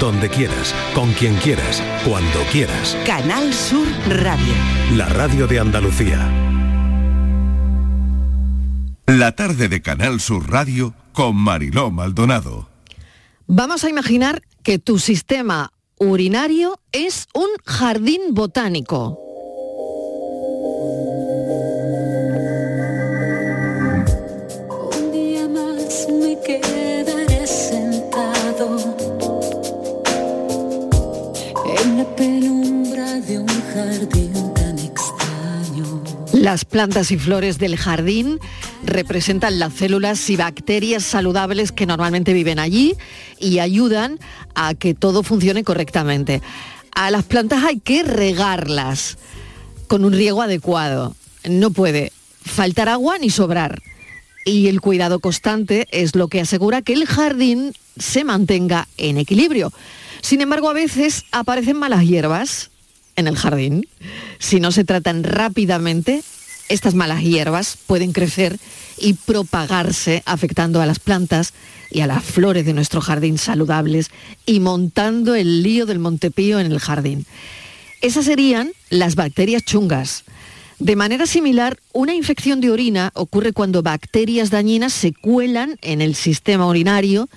donde quieras, con quien quieras, cuando quieras. Canal Sur Radio. La radio de Andalucía. La tarde de Canal Sur Radio con Mariló Maldonado. Vamos a imaginar que tu sistema urinario es un jardín botánico. Las plantas y flores del jardín representan las células y bacterias saludables que normalmente viven allí y ayudan a que todo funcione correctamente. A las plantas hay que regarlas con un riego adecuado. No puede faltar agua ni sobrar. Y el cuidado constante es lo que asegura que el jardín se mantenga en equilibrio. Sin embargo, a veces aparecen malas hierbas en el jardín. Si no se tratan rápidamente, estas malas hierbas pueden crecer y propagarse afectando a las plantas y a las flores de nuestro jardín saludables y montando el lío del montepío en el jardín. Esas serían las bacterias chungas. De manera similar, una infección de orina ocurre cuando bacterias dañinas se cuelan en el sistema urinario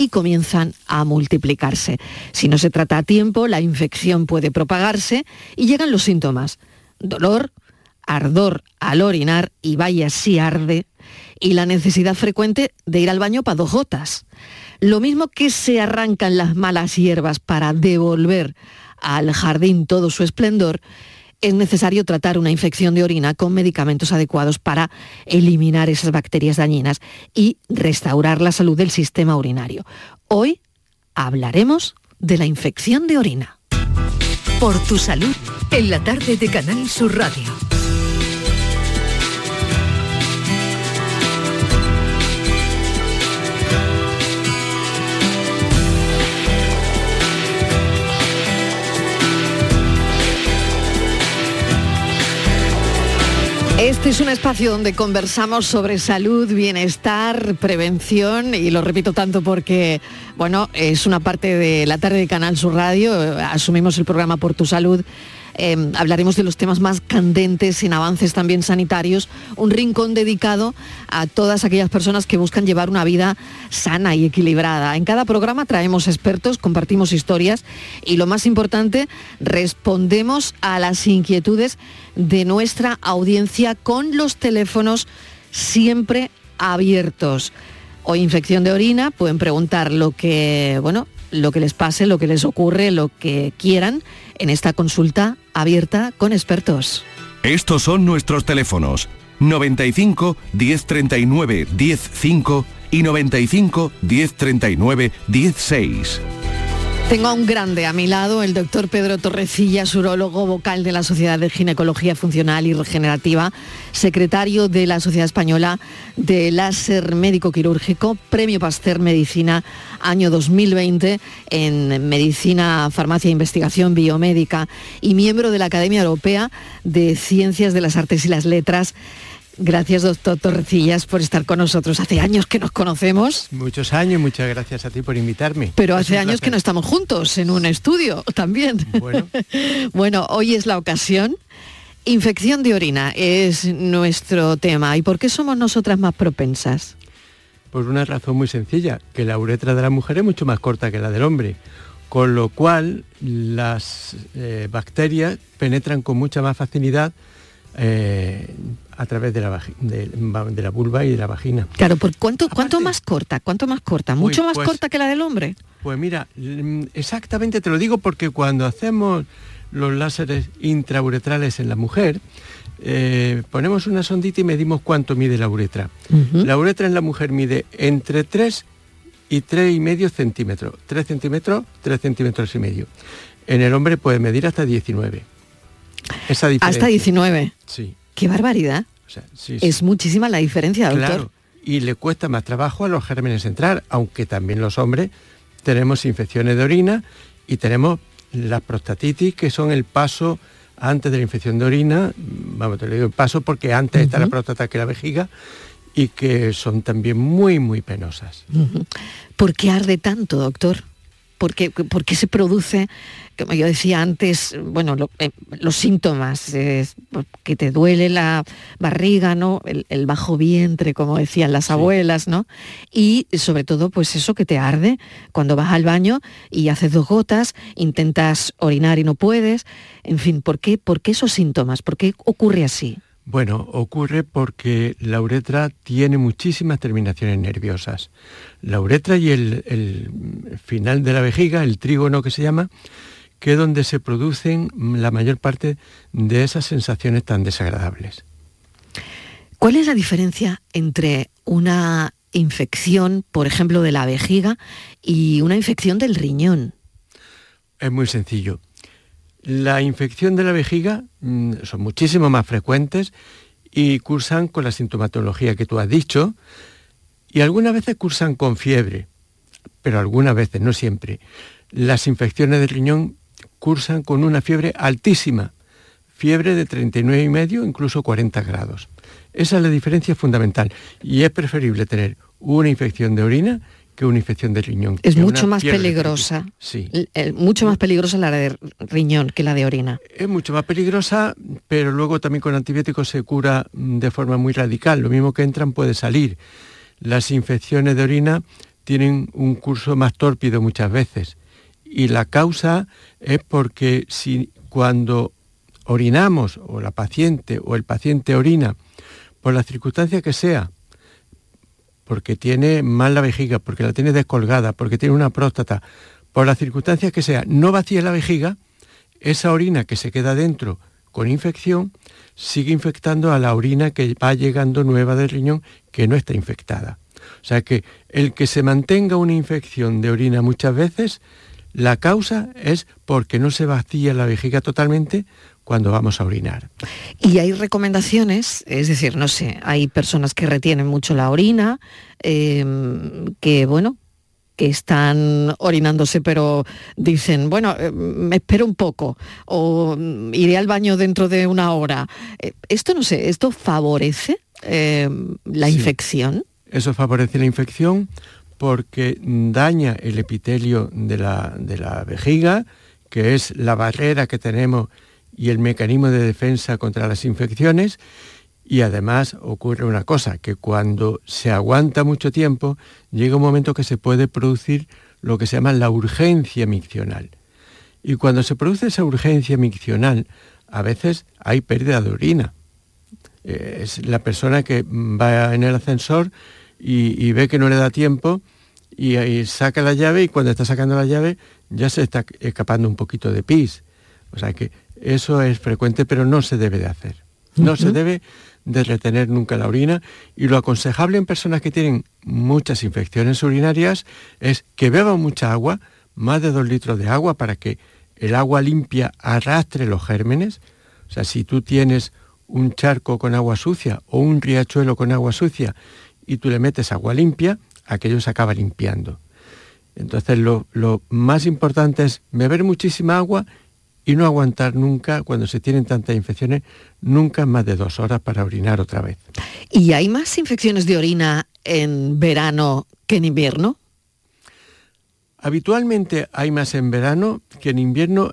y comienzan a multiplicarse. Si no se trata a tiempo, la infección puede propagarse y llegan los síntomas. Dolor, ardor al orinar y vaya si arde, y la necesidad frecuente de ir al baño para dos gotas. Lo mismo que se arrancan las malas hierbas para devolver al jardín todo su esplendor, es necesario tratar una infección de orina con medicamentos adecuados para eliminar esas bacterias dañinas y restaurar la salud del sistema urinario. Hoy hablaremos de la infección de orina. Por tu salud, en la tarde de Canal Sur Radio. Este es un espacio donde conversamos sobre salud, bienestar, prevención y lo repito tanto porque, bueno, es una parte de la tarde de Canal Sur Radio, asumimos el programa Por tu Salud. Eh, hablaremos de los temas más candentes en avances también sanitarios, un rincón dedicado a todas aquellas personas que buscan llevar una vida sana y equilibrada. En cada programa traemos expertos, compartimos historias y lo más importante, respondemos a las inquietudes de nuestra audiencia con los teléfonos siempre abiertos. Hoy infección de orina, pueden preguntar lo que, bueno, lo que les pase, lo que les ocurre, lo que quieran en esta consulta abierta con expertos. Estos son nuestros teléfonos 95 1039 105 y 95 1039 16. Tengo a un grande a mi lado, el doctor Pedro Torrecillas, urólogo vocal de la Sociedad de Ginecología Funcional y Regenerativa, secretario de la Sociedad Española de Láser Médico Quirúrgico, Premio Pasteur Medicina año 2020 en Medicina, Farmacia e Investigación Biomédica y miembro de la Academia Europea de Ciencias de las Artes y las Letras. Gracias, doctor Torrecillas, por estar con nosotros. Hace años que nos conocemos. Muchos años, muchas gracias a ti por invitarme. Pero hace años que no estamos juntos en un estudio también. Bueno. bueno, hoy es la ocasión. Infección de orina es nuestro tema. ¿Y por qué somos nosotras más propensas? Por una razón muy sencilla, que la uretra de la mujer es mucho más corta que la del hombre, con lo cual las eh, bacterias penetran con mucha más facilidad eh, a través de la, de, de la, vulva y de la vagina. Claro, ¿por cuánto, cuánto más corta? ¿Cuánto más corta? ¿Mucho Uy, más pues- corta que la del hombre? Pues mira, exactamente te lo digo porque cuando hacemos los láseres intrauretrales en la mujer, eh, ponemos una sondita y medimos cuánto mide la uretra. La uretra en la mujer mide entre 3 y 3 y medio centímetros. 3 centímetros, 3 centímetros y medio. En el hombre puede medir hasta 19. Esa diferencia. Hasta 19. Sí. ¡Qué barbaridad! O sea, sí, sí. Es muchísima la diferencia, doctor. Claro, y le cuesta más trabajo a los gérmenes entrar, aunque también los hombres tenemos infecciones de orina y tenemos las prostatitis, que son el paso antes de la infección de orina, vamos, te lo digo el paso porque antes está la próstata que la vejiga, y que son también muy, muy penosas. Ujú. ¿Por qué arde tanto, doctor? ¿Por qué, por qué se produce, como yo decía antes, bueno, lo- eh, los síntomas, que te duele la barriga, ¿no? El, el bajo vientre, como decían las abuelas, ¿no? Y sobre todo, pues eso que te arde cuando vas al baño y haces dos gotas, intentas orinar y no puedes. En fin, ¿por qué, por qué esos síntomas? ¿Por qué ocurre así? Bueno, ocurre porque la uretra tiene muchísimas terminaciones nerviosas. La uretra y el, el final de la vejiga, el trígono que se llama, que es donde se producen la mayor parte de esas sensaciones tan desagradables. ¿Cuál es la diferencia entre una infección, por ejemplo, de la vejiga y una infección del riñón? Es muy sencillo. La infección de la vejiga mm, son muchísimo más frecuentes y cursan con la sintomatología que tú has dicho y algunas veces cursan con fiebre, pero algunas veces, no siempre. Las infecciones del riñón cursan con una fiebre altísima, fiebre de 39 y medio, incluso 40 grados. Esa es la diferencia fundamental y es preferible tener una infección de orina que una infección de riñón. Es mucho más peligrosa. Sí. Mucho más peligrosa la de riñón que la de orina. Es mucho más peligrosa, pero luego también con antibióticos se cura mm, de forma muy radical. Lo mismo que entran puede salir. Las infecciones de orina tienen un curso más tórpido muchas veces. Y la causa es porque si cuando orinamos, o la paciente o el paciente orina, por la circunstancia que sea, porque tiene mal la vejiga, porque la tiene descolgada, porque tiene una próstata, por las circunstancias que sea, no vacía la vejiga, esa orina que se queda dentro con infección sigue infectando a la orina que va llegando nueva del riñón que no está infectada. O sea que el que se mantenga una infección de orina muchas veces, la causa es porque no se vacía la vejiga totalmente cuando vamos a orinar. Y hay recomendaciones, es decir, no sé, hay personas que retienen mucho la orina, eh, que bueno, que están orinándose, pero dicen, bueno, eh, me espero un poco, o mm, iré al baño dentro de una hora. Eh, esto no sé, ¿esto favorece eh, la Sí. infección? Eso favorece la infección porque daña el epitelio de la, de la vejiga, que es la barrera que tenemos y el mecanismo de defensa contra las infecciones. Y además ocurre una cosa, que cuando se aguanta mucho tiempo, llega un momento que se puede producir lo que se llama la urgencia miccional. Y cuando se produce esa urgencia miccional, a veces hay pérdida de orina. Eh, es la persona que va en el ascensor y, ve que no le da tiempo y, y saca la llave y cuando está sacando la llave ya se está escapando un poquito de pis. O sea que eso es frecuente pero no se debe de hacer. No se debe de retener nunca la orina y lo aconsejable en personas que tienen muchas infecciones urinarias es que beban mucha agua, más de dos litros de agua para que el agua limpia arrastre los gérmenes. O sea, si tú tienes un charco con agua sucia o un riachuelo con agua sucia y tú le metes agua limpia, aquello se acaba limpiando. Entonces lo, lo más importante es beber muchísima agua y no aguantar nunca, cuando se tienen tantas infecciones, nunca más de dos horas para orinar otra vez. ¿Y hay más infecciones de orina en verano que en invierno? Habitualmente hay más en verano que en invierno,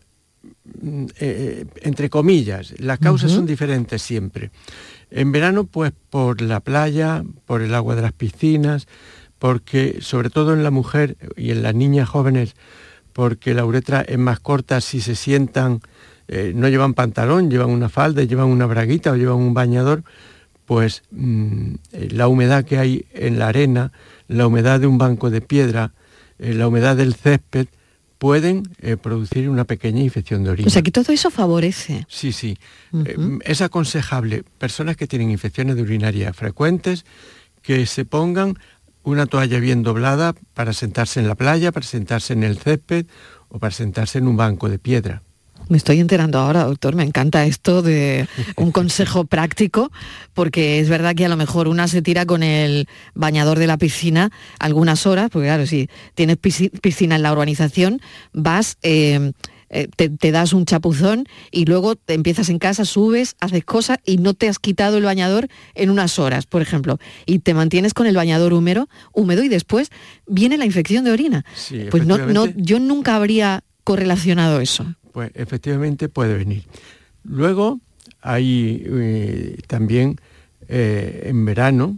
mm, eh, entre comillas. Las causas son diferentes siempre. En verano, pues por la playa, por el agua de las piscinas, porque sobre todo en la mujer y en las niñas jóvenes, porque la uretra es más corta si se sientan, eh, no llevan pantalón, llevan una falda, llevan una braguita o llevan un bañador, pues mm, eh, la humedad que hay en la arena, la humedad de un banco de piedra, eh, la humedad del césped, pueden eh, producir una pequeña infección de orina. O sea que todo eso favorece. Sí, sí. Eh, es aconsejable personas que tienen infecciones de urinaria frecuentes que se pongan una toalla bien doblada para sentarse en la playa, para sentarse en el césped o para sentarse en un banco de piedra. Me estoy enterando ahora, doctor, me encanta esto de un consejo práctico, porque es verdad que a lo mejor una se tira con el bañador de la piscina algunas horas, porque claro, si tienes pisci- piscina en la urbanización, vas eh, eh, te, te, das un chapuzón y luego te empiezas en casa, subes, haces cosas y no te has quitado el bañador en unas horas, por ejemplo, y te mantienes con el bañador húmedo, húmedo y después viene la infección de orina. pues no, no, yo nunca habría correlacionado eso. Pues efectivamente puede venir. Luego hay eh, también eh, en verano,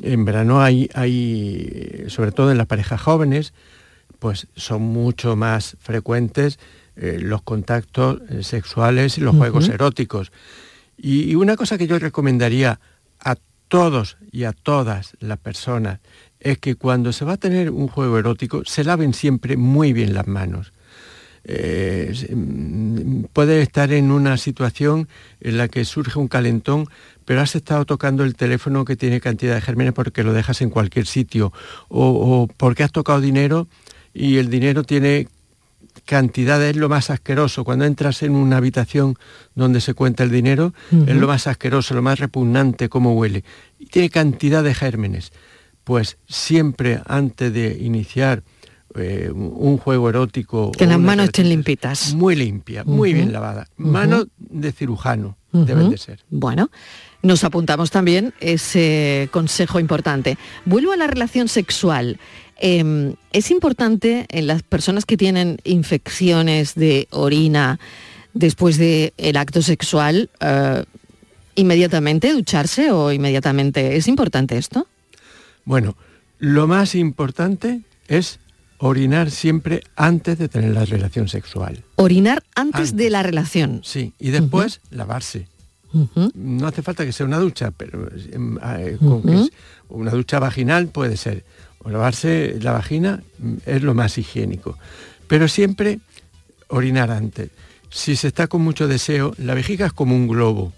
en verano hay, hay, sobre todo en las parejas jóvenes, pues son mucho más frecuentes eh, los contactos sexuales y los juegos eróticos. y, una cosa que yo recomendaría a todos y a todas las personas es que cuando se va a tener un juego erótico se laven siempre muy bien las manos eh, mm, puede estar en una situación en la que surge un calentón, pero has estado tocando el teléfono que tiene cantidad de gérmenes porque lo dejas en cualquier sitio, o, porque has tocado dinero y el dinero tiene cantidad, es lo más asqueroso. Cuando entras en una habitación donde se cuenta el dinero, es lo más asqueroso, lo más repugnante, cómo huele. Y tiene cantidad de gérmenes. Pues siempre antes de iniciar eh, un juego erótico. Que las manos estén limpitas. Muy limpia, muy bien lavada. Manos de cirujano deben de ser. Bueno, nos apuntamos también ese consejo importante. Vuelvo a la relación sexual. Em, es importante en las personas que tienen infecciones de orina después del el acto sexual, eh, inmediatamente ducharse o inmediatamente. ¿Es importante esto? Bueno, lo más importante es orinar siempre antes de tener la relación sexual. Orinar antes, de la relación. Sí, y después lavarse. No hace falta que sea una ducha, pero em, ah, eh, una ducha vaginal puede ser. O lavarse la vagina mm, es lo más higiénico. Pero siempre orinar antes. Si se está con mucho deseo, la vejiga es como un globo.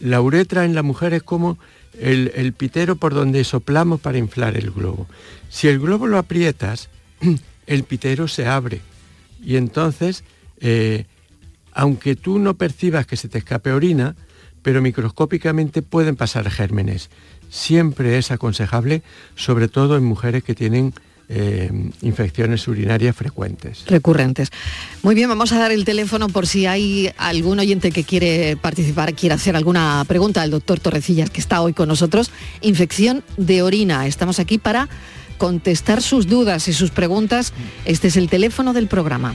La uretra en la mujer es como el, el pitero por donde soplamos para inflar el globo. Si el globo lo aprietas, el pitero se abre y entonces, eh, aunque tú no percibas que se te escape orina, pero microscópicamente pueden pasar gérmenes. Siempre es aconsejable, sobre todo en mujeres que tienen eh, infecciones urinarias frecuentes. Recurrentes. Muy bien, vamos a dar el teléfono por si hay algún oyente que quiere participar, quiere hacer alguna pregunta al doctor Torrecillas, que está hoy con nosotros. Infección de orina. Estamos aquí para contestar sus dudas y sus preguntas, este es el teléfono del programa.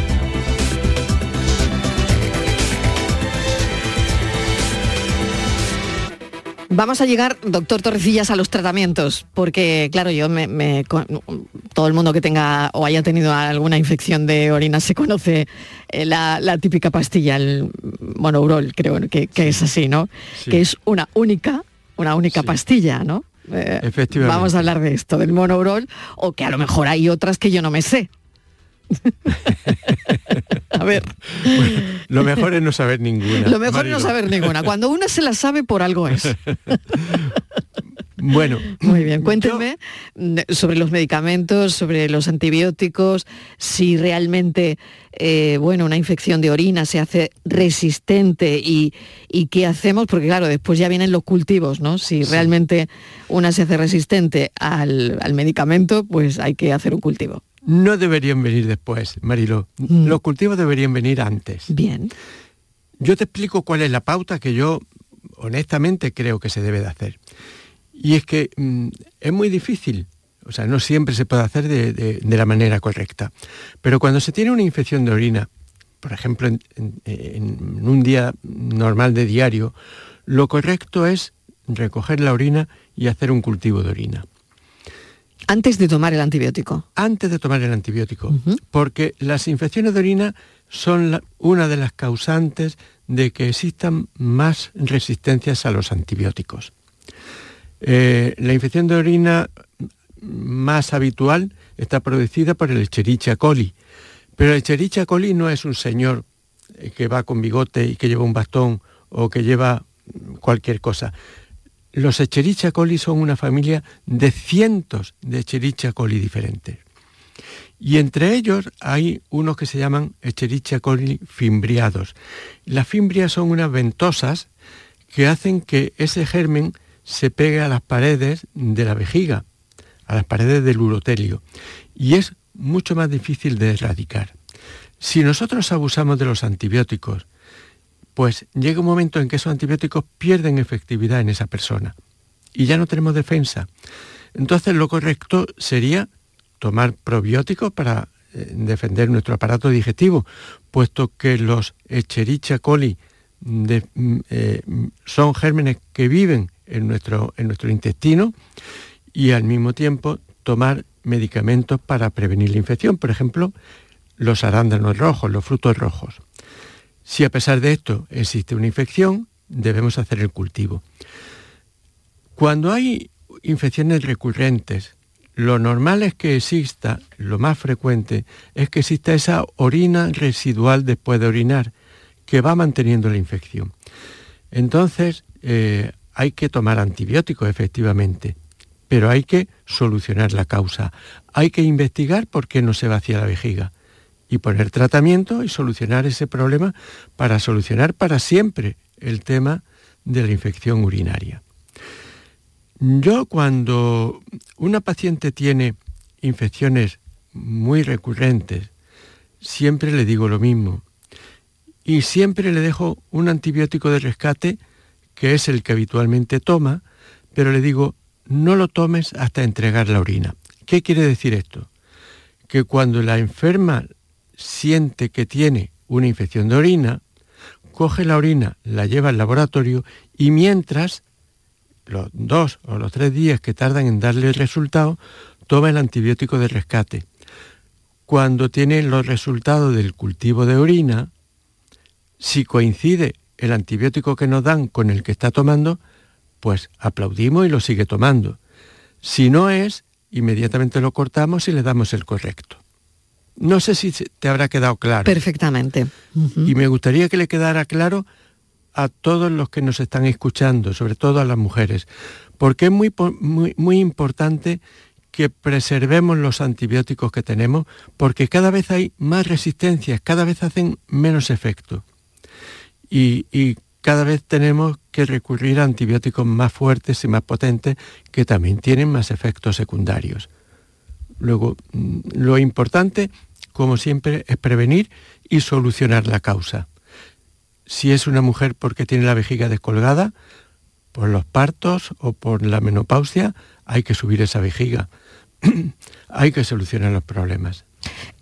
Vamos a llegar, doctor Torrecillas, a los tratamientos, porque claro, yo me, todo el mundo que tenga o haya tenido alguna infección de orina se conoce eh, la, típica pastilla, el monourol, creo que, es así, ¿no? Que es una única, una única pastilla, ¿no? Eh, Efectivamente. Vamos a hablar de esto, del monourol, o que a lo mejor hay otras que yo no me sé. a ver. lo mejor es no saber ninguna. Lo mejor es no saber ninguna. Cuando una se la sabe, por algo es. Bueno, muy bien. Cuéntenme sobre los medicamentos, sobre los antibióticos, si realmente, eh, bueno, una infección de orina se hace resistente y, qué hacemos, porque claro, después ya vienen los cultivos, ¿no? Si realmente una se hace resistente al, al medicamento, pues hay que hacer un cultivo no deberían venir después, Marilo. Mm. Los cultivos deberían venir antes. Bien. Yo te explico cuál es la pauta que yo honestamente creo que se debe de hacer. Y es que mm, es muy difícil, o sea, no siempre se puede hacer de, la manera correcta. Pero cuando se tiene una infección de orina, por ejemplo, en un día normal de diario, lo correcto es recoger la orina y hacer un cultivo de orina. Antes de tomar el antibiótico. Antes de tomar el antibiótico, porque las infecciones de orina son una de las causantes de que existan más resistencias a los antibióticos. Eh, la infección de orina más habitual está producida por el Escherichia coli, pero el Escherichia coli no es un señor eh, que va con bigote y que lleva un bastón o que lleva cualquier cosa. Los Echerichia coli son una familia de cientos de Echerichia coli diferentes. Y entre ellos hay unos que se llaman Escherichia coli fimbriados. Las fimbrias son unas ventosas que hacen que ese germen se pegue a las paredes de la vejiga, a las paredes del urotelio, y es mucho más difícil de erradicar. Si nosotros abusamos de los antibióticos, pues llega un momento en que esos antibióticos pierden efectividad en esa persona y ya no tenemos defensa. Entonces lo correcto sería tomar probióticos para eh, defender nuestro aparato digestivo, puesto que los Escherichia coli mm, eh, son gérmenes que viven en nuestro, en nuestro intestino y al mismo tiempo tomar medicamentos para prevenir la infección, por ejemplo, los arándanos rojos, los frutos rojos. Si a pesar de esto existe una infección, debemos hacer el cultivo. Cuando hay infecciones recurrentes, lo normal es que exista, lo más frecuente, es que exista esa orina residual después de orinar, que va manteniendo la infección. Entonces, eh, hay que tomar antibióticos, efectivamente, pero hay que solucionar la causa. Hay que investigar por qué no se vacía la vejiga y poner tratamiento y solucionar ese problema para solucionar para siempre el tema de la infección urinaria. Yo cuando una paciente tiene infecciones muy recurrentes, siempre le digo lo mismo. Y siempre le dejo un antibiótico de rescate, que es el que habitualmente toma, pero le digo, no lo tomes hasta entregar la orina. ¿Qué quiere decir esto? Que cuando la enferma siente que tiene una infección de orina, coge la orina, la lleva al laboratorio y mientras los dos o los tres días que tardan en darle el resultado, toma el antibiótico de rescate. Cuando tiene los resultados del cultivo de orina, si coincide el antibiótico que nos dan con el que está tomando, pues aplaudimos y lo sigue tomando. Si no es, inmediatamente lo cortamos y le damos el correcto. No sé si te habrá quedado claro. Perfectamente. Y me gustaría que le quedara claro a todos los que nos están escuchando, sobre todo a las mujeres, porque es muy, muy, muy importante que preservemos los antibióticos que tenemos, porque cada vez hay más resistencias, cada vez hacen menos efecto. Y, y cada vez tenemos que recurrir a antibióticos más fuertes y más potentes que también tienen más efectos secundarios. Luego, mm, lo importante, como siempre, es prevenir y solucionar la causa si es una mujer porque tiene la vejiga descolgada, por los partos o por la menopausia, hay que subir esa vejiga. hay que solucionar los problemas.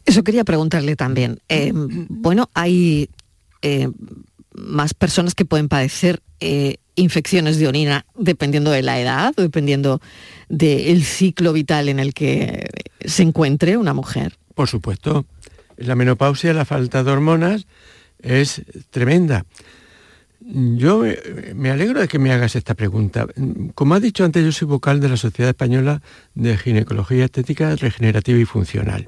Eso quería preguntarle también. Eh, bueno, hay eh, más personas que pueden padecer eh, infecciones de orina dependiendo de la edad, dependiendo del ciclo vital en el que se encuentre una mujer. Por supuesto. La menopausia, la falta de hormonas, es tremenda. Yo me alegro de que me hagas esta pregunta. Como has dicho antes, yo soy vocal de la Sociedad Española de Ginecología Estética Regenerativa y Funcional.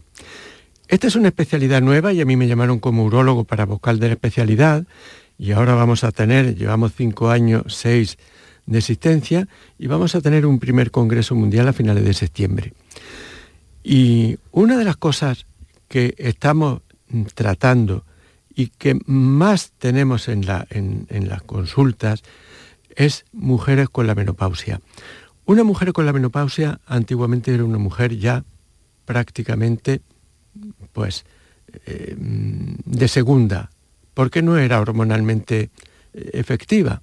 Esta es una especialidad nueva y a mí me llamaron como urólogo para vocal de la especialidad y ahora vamos a tener, llevamos cinco años, seis de existencia y vamos a tener un primer Congreso Mundial a finales de septiembre. Y una de las cosas que estamos tratando y que más tenemos en, la, en, las consultas es mujeres con la menopausia. Una mujer con la menopausia antiguamente era una mujer ya prácticamente pues eh, de segunda, porque no era hormonalmente efectiva.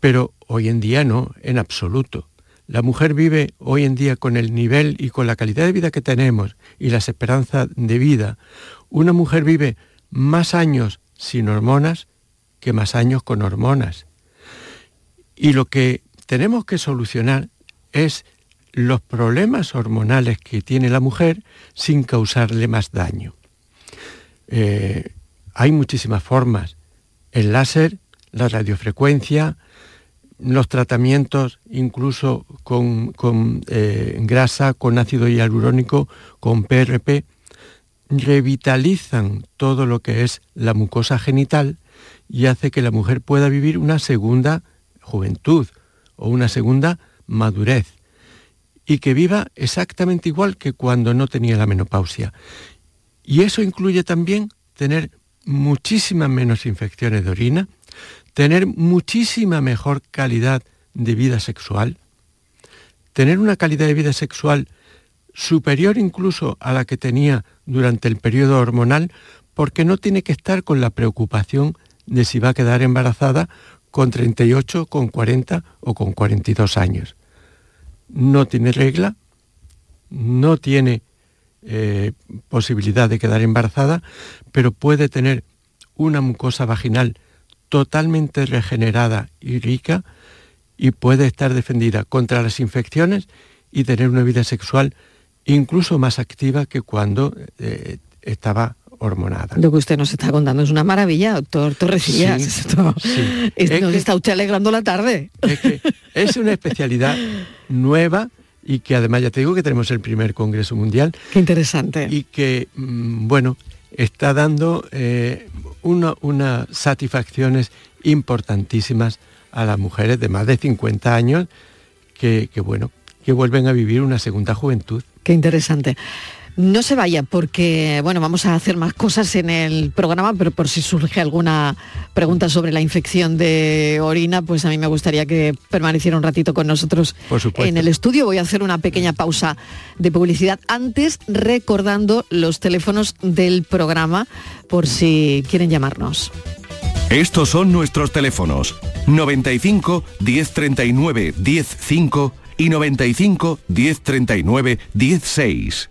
Pero hoy en día no, en absoluto. La mujer vive hoy en día con el nivel y con la calidad de vida que tenemos y las esperanzas de vida. Una mujer vive más años sin hormonas que más años con hormonas. Y lo que tenemos que solucionar es los problemas hormonales que tiene la mujer sin causarle más daño. Eh, hay muchísimas formas. El láser, la radiofrecuencia, los tratamientos incluso con, eh, grasa, con ácido hialurónico, con PRP, revitalizan todo lo que es la mucosa genital y hace que la mujer pueda vivir una segunda juventud o una segunda madurez. y que viva exactamente igual que cuando no tenía la menopausia. Y eso incluye también tener muchísimas menos infecciones de orina, tener muchísima mejor calidad de vida sexual, tener una calidad de vida sexual superior incluso a la que tenía durante el periodo hormonal, porque no tiene que estar con la preocupación de si va a quedar embarazada con 38, con 40 o con 42 años. No tiene regla, no tiene eh, posibilidad de quedar embarazada, pero puede tener una mucosa vaginal totalmente regenerada y rica y puede estar defendida contra las infecciones y tener una vida sexual incluso más activa que cuando eh, estaba hormonada. Lo que usted nos está contando es una maravilla, doctor Torrecillas. nos está usted alegrando la tarde. Es, una especialidad nueva y que además ya te digo que tenemos el primer Congreso Mundial. Qué interesante. Y que, mm, bueno, está dando eh, unas satisfacciones importantísimas a las mujeres de más de 50 años que, que, bueno, que vuelven a vivir una segunda juventud. Qué interesante. No se vaya porque, bueno, vamos a hacer más cosas en el programa, pero por si surge alguna pregunta sobre la infección de orina, pues a mí me gustaría que permaneciera un ratito con nosotros en el estudio. Voy a hacer una pequeña pausa de publicidad antes, recordando los teléfonos del programa por si quieren llamarnos. Estos son nuestros teléfonos 95 1039 105 y 95 1039 16.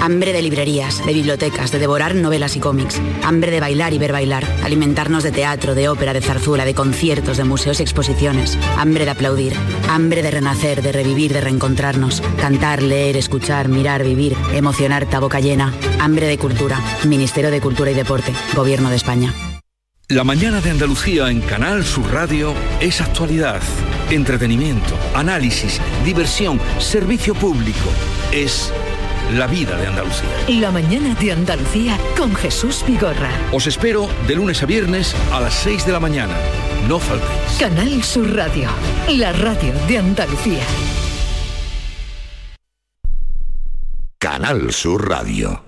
Hambre de librerías, de bibliotecas, de devorar novelas y cómics. Hambre de bailar y ver bailar. Alimentarnos de teatro, de ópera, de zarzuela, de conciertos, de museos y exposiciones. Hambre de aplaudir. Hambre de renacer, de revivir, de reencontrarnos. Cantar, leer, escuchar, mirar, vivir. Emocionar, boca llena. Hambre de cultura. Ministerio de Cultura y Deporte. Gobierno de España. La mañana de Andalucía en Canal Sur Radio es actualidad, entretenimiento, análisis, diversión, servicio público. Es la vida de Andalucía. La mañana de Andalucía con Jesús Vigorra. Os espero de lunes a viernes a las 6 de la mañana. No faltéis. Canal Sur Radio, la radio de Andalucía. Canal Sur Radio.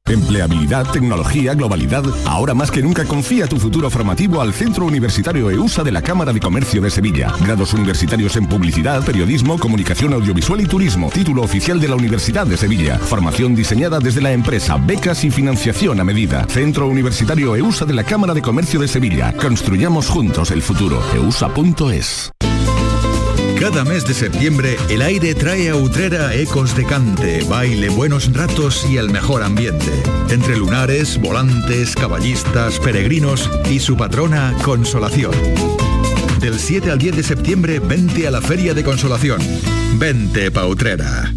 Empleabilidad, tecnología, globalidad. Ahora más que nunca confía tu futuro formativo al Centro Universitario EUSA de la Cámara de Comercio de Sevilla. Grados universitarios en publicidad, periodismo, comunicación audiovisual y turismo. Título oficial de la Universidad de Sevilla. Formación diseñada desde la empresa, becas y financiación a medida. Centro Universitario EUSA de la Cámara de Comercio de Sevilla. Construyamos juntos el futuro. EUSA.es. Cada mes de septiembre, el aire trae a Utrera ecos de cante, baile, buenos ratos y el mejor ambiente. Entre lunares, volantes, caballistas, peregrinos y su patrona, Consolación. Del 7 al 10 de septiembre, vente a la Feria de Consolación. Vente pa Utrera.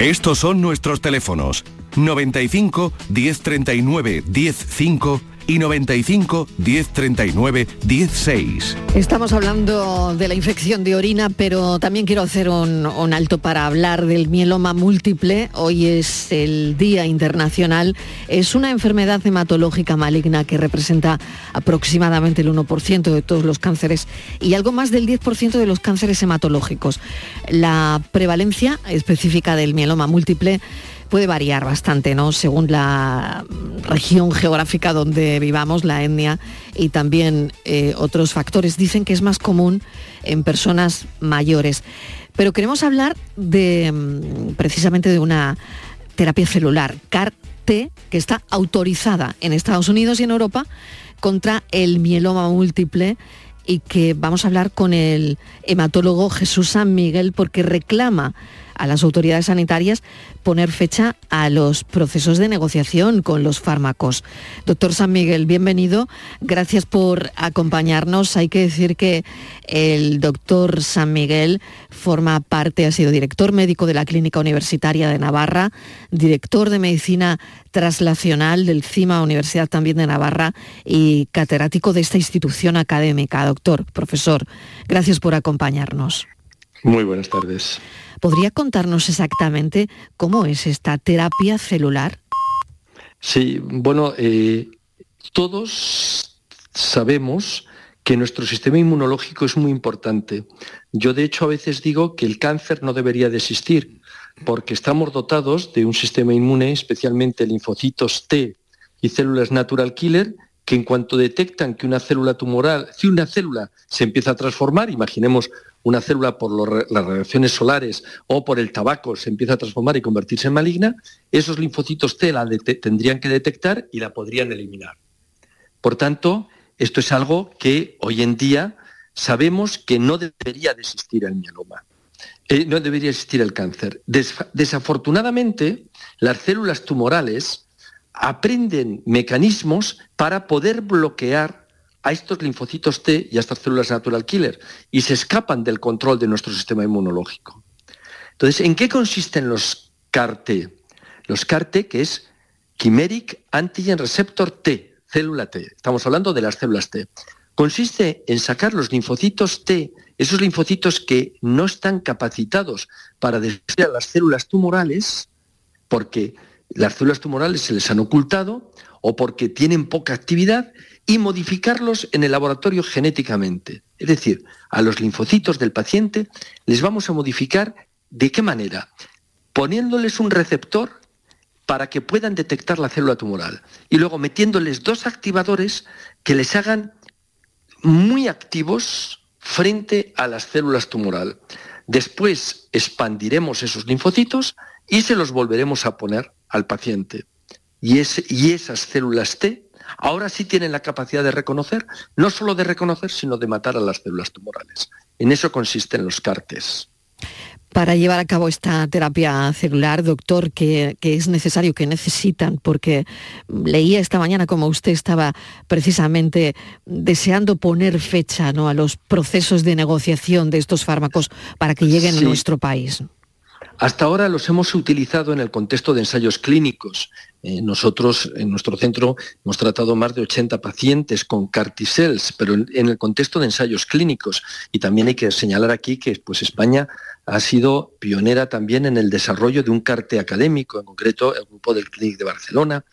Estos son nuestros teléfonos 95 1039 105 y 95 1039 16. Estamos hablando de la infección de orina, pero también quiero hacer un, un, alto para hablar del mieloma múltiple. Hoy es el Día Internacional. Es una enfermedad hematológica maligna que representa aproximadamente el 1% de todos los cánceres y algo más del 10% de los cánceres hematológicos. La prevalencia específica del mieloma múltiple puede variar bastante, ¿no? Según la región geográfica donde vivamos, la etnia y también eh, otros factores. Dicen que es más común en personas mayores. Pero queremos hablar de mm, precisamente de una terapia celular, CAR-T, que está autorizada en Estados Unidos y en Europa contra el mieloma múltiple y que vamos a hablar con el hematólogo Jesús San Miguel porque reclama a las autoridades sanitarias poner fecha a los procesos de negociación con los fármacos. Doctor San Miguel, bienvenido. Gracias por acompañarnos. Hay que decir que el doctor San Miguel forma parte, ha sido director médico de la Clínica Universitaria de Navarra, director de Medicina Translacional del CIMA Universidad también de Navarra y catedrático de esta institución académica. Doctor, profesor, gracias por acompañarnos. Muy buenas tardes. ¿Podría contarnos exactamente cómo es esta terapia celular? Sí, bueno, eh, todos sabemos que nuestro sistema inmunológico es muy importante. Yo de hecho a veces digo que el cáncer no debería de existir, porque estamos dotados de un sistema inmune, especialmente linfocitos T y células natural killer, que en cuanto detectan que una célula tumoral, si una célula se empieza a transformar, imaginemos una célula por las radiaciones solares o por el tabaco se empieza a transformar y convertirse en maligna, esos linfocitos T la tendrían que detectar y la podrían eliminar. Por tanto, esto es algo que hoy en día sabemos que no debería de existir el mieloma. Eh, no debería existir el cáncer. desafortunadamente, las células tumorales aprenden mecanismos para poder bloquear a estos linfocitos T y a estas células natural killer y se escapan del control de nuestro sistema inmunológico. Entonces, ¿en qué consisten los CAR-T? Los CAR-T, que es Chimeric Antigen Receptor T, célula T. Estamos hablando de las células T. Consiste en sacar los linfocitos T, esos linfocitos que no están capacitados para destruir a las células tumorales, porque las células tumorales se les han ocultado o porque tienen poca actividad y modificarlos en el laboratorio genéticamente. Es decir, a los linfocitos del paciente les vamos a modificar de qué manera? Poniéndoles un receptor para que puedan detectar la célula tumoral y luego metiéndoles dos activadores que les hagan muy activos frente a las células tumoral. Después expandiremos esos linfocitos y se los volveremos a poner al paciente. Y, y esas células T ahora sí tienen la capacidad de reconocer, no solo de reconocer, sino de matar a las células tumorales. En eso consisten los CARTES. Para llevar a cabo esta terapia celular, doctor, que, es necesario, que necesitan, porque leía esta mañana como usted estaba precisamente deseando poner fecha ¿no? a los procesos de negociación de estos fármacos para que lleguen a nuestro país. Hasta ahora los hemos utilizado en el contexto de ensayos clínicos. Eh, nosotros en nuestro centro hemos tratado más de 80 pacientes con carticels, pero en, el contexto de ensayos clínicos. Y también hay que señalar aquí que pues, España ha sido pionera también en el desarrollo de un CARTE académico, en concreto el grupo del Clinic de Barcelona,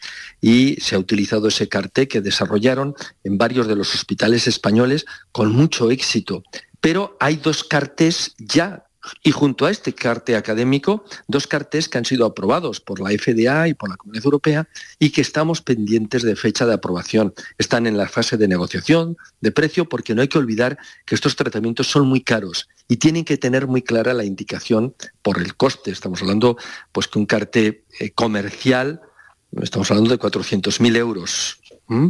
y se ha utilizado ese CARTE que desarrollaron en varios de los hospitales españoles con mucho éxito. Pero hay dos CARTES ya y junto a este carte académico, dos cartes que han sido aprobados por la FDA y por la Comunidad Europea y que estamos pendientes de fecha de aprobación. Están en la fase de negociación de precio porque no hay que olvidar que estos tratamientos son muy caros y tienen que tener muy clara la indicación por el coste. Estamos hablando pues que un carte eh, comercial, estamos hablando de 400.000 euros. Mm.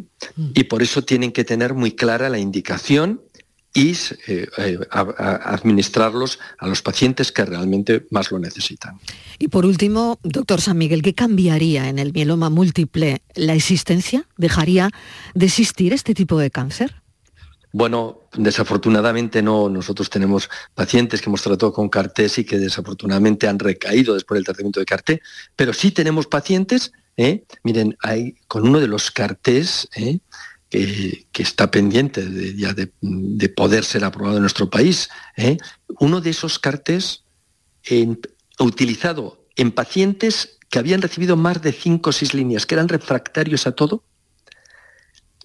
Y por eso tienen que tener muy clara la indicación y eh, eh, administrarlos a los pacientes que realmente más lo necesitan. Y por último, doctor San Miguel, ¿qué cambiaría en el mieloma múltiple? ¿La existencia? ¿Dejaría de existir este tipo de cáncer? Bueno, desafortunadamente no. Nosotros tenemos pacientes que hemos tratado con CARTES y que desafortunadamente han recaído después del tratamiento de CARTE, pero sí tenemos pacientes ¿eh? miren, hay con uno de los cartés ¿eh? Que, está pendiente de, poder ser aprobado en nuestro país, ¿eh? uno de esos cartés utilizado en pacientes que habían recibido más de cinco o seis líneas, que eran refractarios a todo,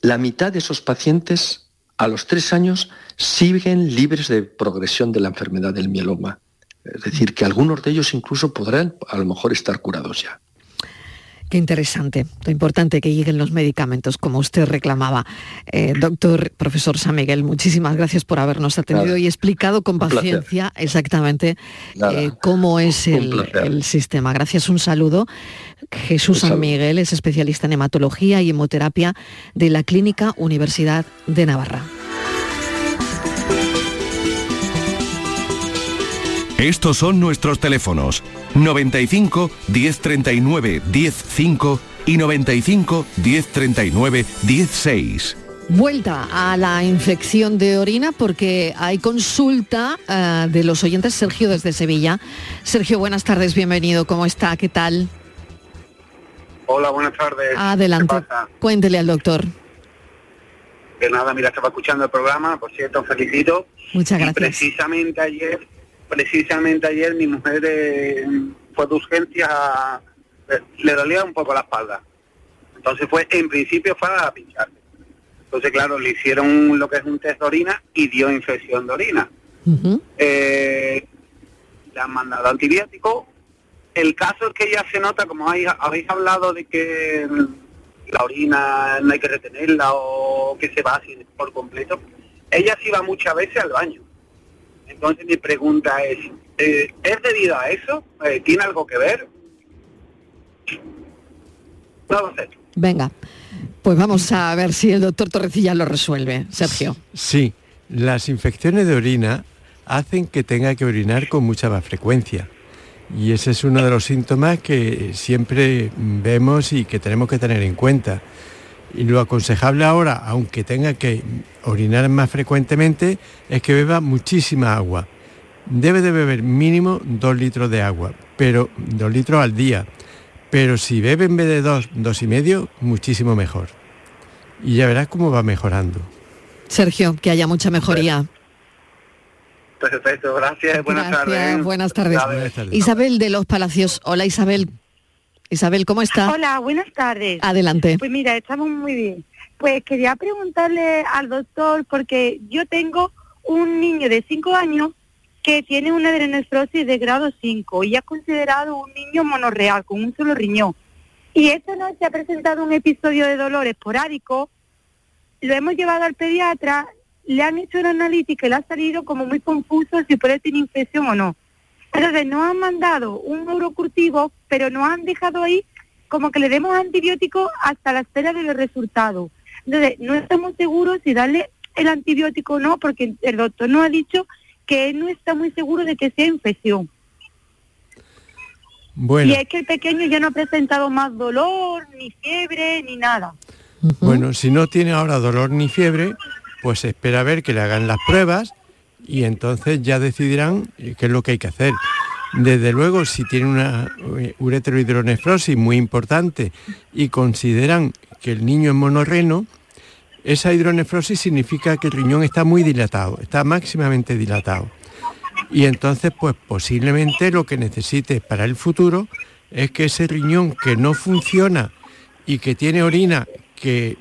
la mitad de esos pacientes a los tres años siguen libres de progresión de la enfermedad del mieloma. Es decir, que algunos de ellos incluso podrán a lo mejor estar curados ya. Qué interesante, lo importante que lleguen los medicamentos, como usted reclamaba. Eh, doctor, profesor San Miguel, muchísimas gracias por habernos atendido y explicado con paciencia exactamente eh, cómo es el, sistema. Gracias, un saludo. Jesús San Miguel es especialista en hematología y hemoterapia de la Clínica Universidad de Navarra. Estos son nuestros teléfonos 95 1039 105 y 95 1039 16. Vuelta a la infección de orina porque hay consulta eh, de los oyentes. Sergio desde Sevilla. Sergio, buenas tardes, bienvenido. ¿Cómo está? ¿Qué tal? Hola, buenas tardes. Adelante. Cuéntele al doctor. De nada, mira, estaba escuchando el programa, por cierto, felicito. Muchas gracias. precisamente ayer precisamente ayer mi mujer eh, fue de urgencia, eh, le dolía un poco la espalda. Entonces fue, en principio fue a pincharse. Entonces, claro, le hicieron lo que es un test de orina y dio infección de orina. Eh, le han mandado antibiótico. El caso es que ya se nota, como habéis hablado de que la orina no hay que retenerla o que se va así por completo, ella sí va muchas veces al baño. Entonces mi pregunta es, eh, ¿es debido a eso? Eh, ¿Tiene algo que ver? No lo sé. Venga, pues vamos a ver si el doctor Torrecilla lo resuelve. Sergio. Sí, las infecciones de orina hacen que tenga que orinar con mucha más frecuencia. Y ese es uno de los síntomas que siempre vemos y que tenemos que tener en cuenta. Y lo aconsejable ahora, aunque tenga que orinar más frecuentemente, es que beba muchísima agua. Debe de beber mínimo dos litros de agua, pero dos litros al día. Pero si bebe en vez de dos, dos y medio, muchísimo mejor. Y ya verás cómo va mejorando. Sergio, que haya mucha mejoría. Perfecto, gracias. Buenas tardes. Buenas tardes. Isabel de los Palacios. Hola Isabel. Isabel, ¿cómo está? Hola, buenas tardes. Adelante. Pues mira, estamos muy bien. Pues quería preguntarle al doctor, porque yo tengo un niño de 5 años que tiene una adrenefrosis de grado 5 y ha considerado un niño monorreal con un solo riñón. Y esta noche ha presentado un episodio de dolor esporádico, lo hemos llevado al pediatra, le han hecho una analítica y le ha salido como muy confuso si puede tener infección o no. Entonces nos han mandado un neurocurtivo, pero nos han dejado ahí como que le demos antibiótico hasta la espera de los resultados. Entonces no estamos seguros si darle el antibiótico o no, porque el doctor nos ha dicho que no está muy seguro de que sea infección. Bueno. Y es que el pequeño ya no ha presentado más dolor, ni fiebre, ni nada. Bueno, si no tiene ahora dolor ni fiebre, pues espera a ver que le hagan las pruebas y entonces ya decidirán eh, qué es lo que hay que hacer. Desde luego, si tiene una eh, ureterohidronefrosis muy importante y consideran que el niño es monorreno, esa hidronefrosis significa que el riñón está muy dilatado, está máximamente dilatado. Y entonces, pues posiblemente lo que necesite para el futuro es que ese riñón que no funciona y que tiene orina que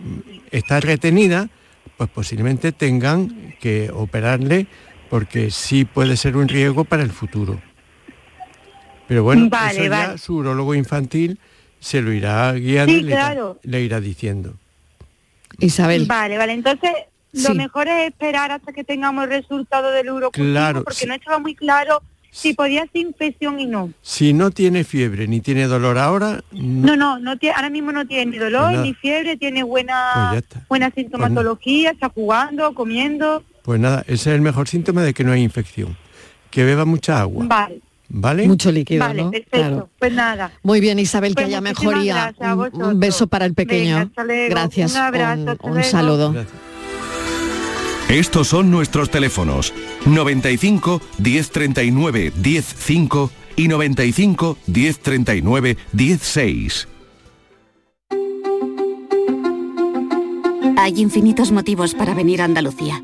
está retenida, pues posiblemente tengan que operarle porque sí puede ser un riesgo para el futuro. Pero bueno, eso ya su urologo infantil se lo irá guiando y le, irá diciendo. Isabel. Vale, vale, entonces lo mejor es esperar hasta que tengamos el resultado del urocultivo claro, porque no estaba muy claro si podía ser infección y no. Si no tiene fiebre ni tiene dolor ahora... No, no, no, tiene, ahora mismo no tiene ni dolor ni fiebre, tiene buena, pues buena pues sintomatología, está jugando, comiendo... Pues nada, ese es el mejor síntoma de que no hay infección. Que beba mucha agua. Vale. ¿Vale? Mucho líquido, vale. Claro. Pues nada. Muy bien, Isabel, que haya mejoría. Un, beso para el pequeño. Gracias. Un saludo. Estos son nuestros teléfonos. 95 1039 105 y 95 1039 16. Hay infinitos motivos para venir a Andalucía.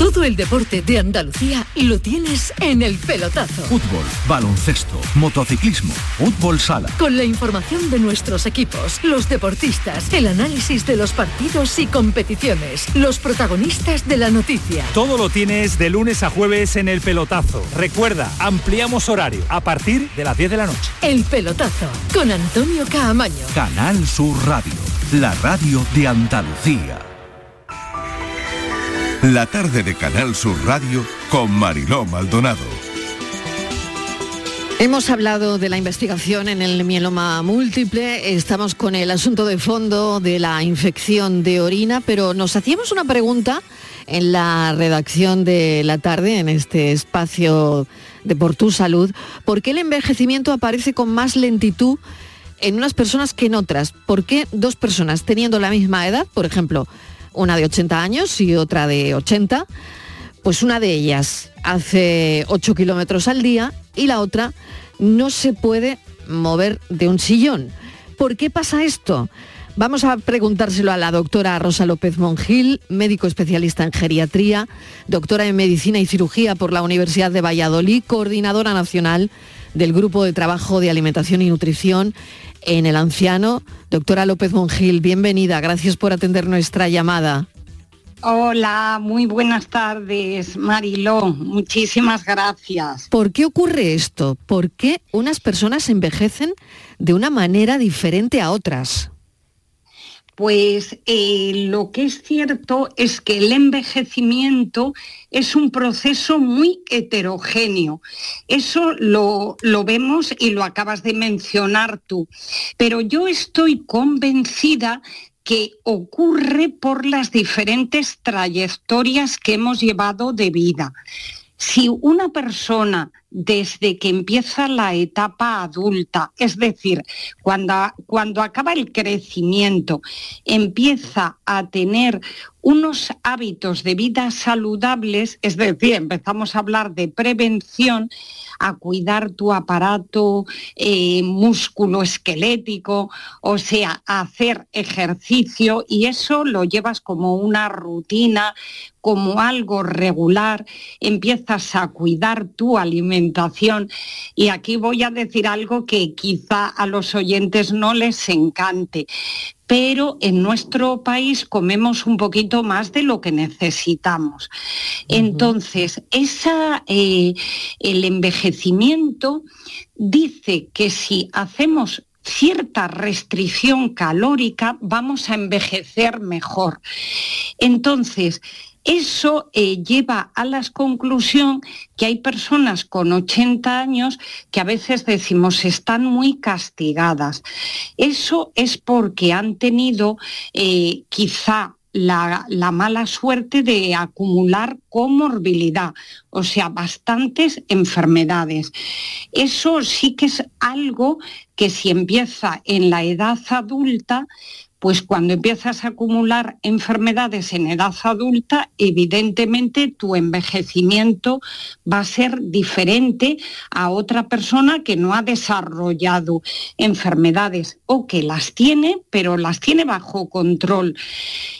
Todo el deporte de Andalucía lo tienes en el pelotazo. Fútbol, baloncesto, motociclismo, fútbol sala. Con la información de nuestros equipos, los deportistas, el análisis de los partidos y competiciones, los protagonistas de la noticia. Todo lo tienes de lunes a jueves en el pelotazo. Recuerda, ampliamos horario a partir de las 10 de la noche. El pelotazo con Antonio Caamaño. Canal Sur Radio, la radio de Andalucía. La tarde de Canal Sur Radio con Mariló Maldonado. Hemos hablado de la investigación en el mieloma múltiple, estamos con el asunto de fondo de la infección de orina, pero nos hacíamos una pregunta en la redacción de la tarde, en este espacio de Por Tu Salud, ¿por qué el envejecimiento aparece con más lentitud en unas personas que en otras? ¿Por qué dos personas teniendo la misma edad, por ejemplo, una de 80 años y otra de 80, pues una de ellas hace 8 kilómetros al día y la otra no se puede mover de un sillón. ¿Por qué pasa esto? Vamos a preguntárselo a la doctora Rosa López Mongil, médico especialista en geriatría, doctora en medicina y cirugía por la Universidad de Valladolid, coordinadora nacional del Grupo de Trabajo de Alimentación y Nutrición en el Anciano. Doctora López Mongil, bienvenida, gracias por atender nuestra llamada. Hola, muy buenas tardes, Mariló. Muchísimas gracias. ¿Por qué ocurre esto? ¿Por qué unas personas envejecen de una manera diferente a otras? Pues eh, lo que es cierto es que el envejecimiento es un proceso muy heterogéneo. Eso lo, lo, vemos y lo acabas de mencionar tú. Pero yo estoy convencida que ocurre por las diferentes trayectorias que hemos llevado de vida. Si una persona desde que empieza la etapa adulta, es decir, cuando, cuando acaba el crecimiento, empieza a tener unos hábitos de vida saludables, es decir, empezamos a hablar de prevención, a cuidar tu aparato eh, músculo esquelético, o sea, a hacer ejercicio y eso lo llevas como una rutina, como algo regular, empiezas a cuidar tu alimentación. Y aquí voy a decir algo que quizá a los oyentes no les encante, pero en nuestro país comemos un poquito más de lo que necesitamos. Entonces, eh, el envejecimiento dice que si hacemos cierta restricción calórica, vamos a envejecer mejor. Entonces, eso eh, lleva a la conclusión que hay personas con 80 años que a veces decimos están muy castigadas. Eso es porque han tenido eh, quizá la, la, mala suerte de acumular comorbilidad, o sea, bastantes enfermedades. Eso sí que es algo que si empieza en la edad adulta, pues cuando empiezas a acumular enfermedades en edad adulta, evidentemente tu envejecimiento va a ser diferente a otra persona que no ha desarrollado enfermedades o que las tiene, pero las tiene bajo control.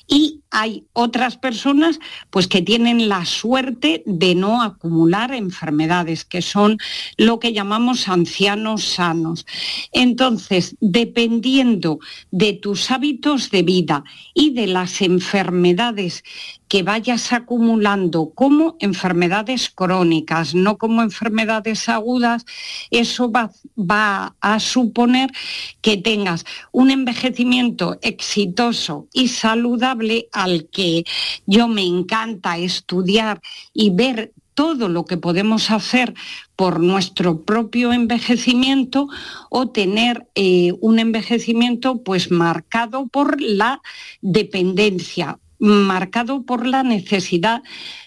Y hay otras personas pues que tienen la suerte de no acumular enfermedades, que son lo que llamamos ancianos sanos. Entonces, dependiendo de tus hábitos de vida y de las enfermedades que vayas acumulando como enfermedades crónicas, no como enfermedades agudas, eso va, va, a suponer que tengas un envejecimiento exitoso y saludable al que yo me encanta estudiar y ver todo lo que podemos hacer por nuestro propio envejecimiento o tener eh, un envejecimiento pues marcado por la dependencia marcado por la necesidad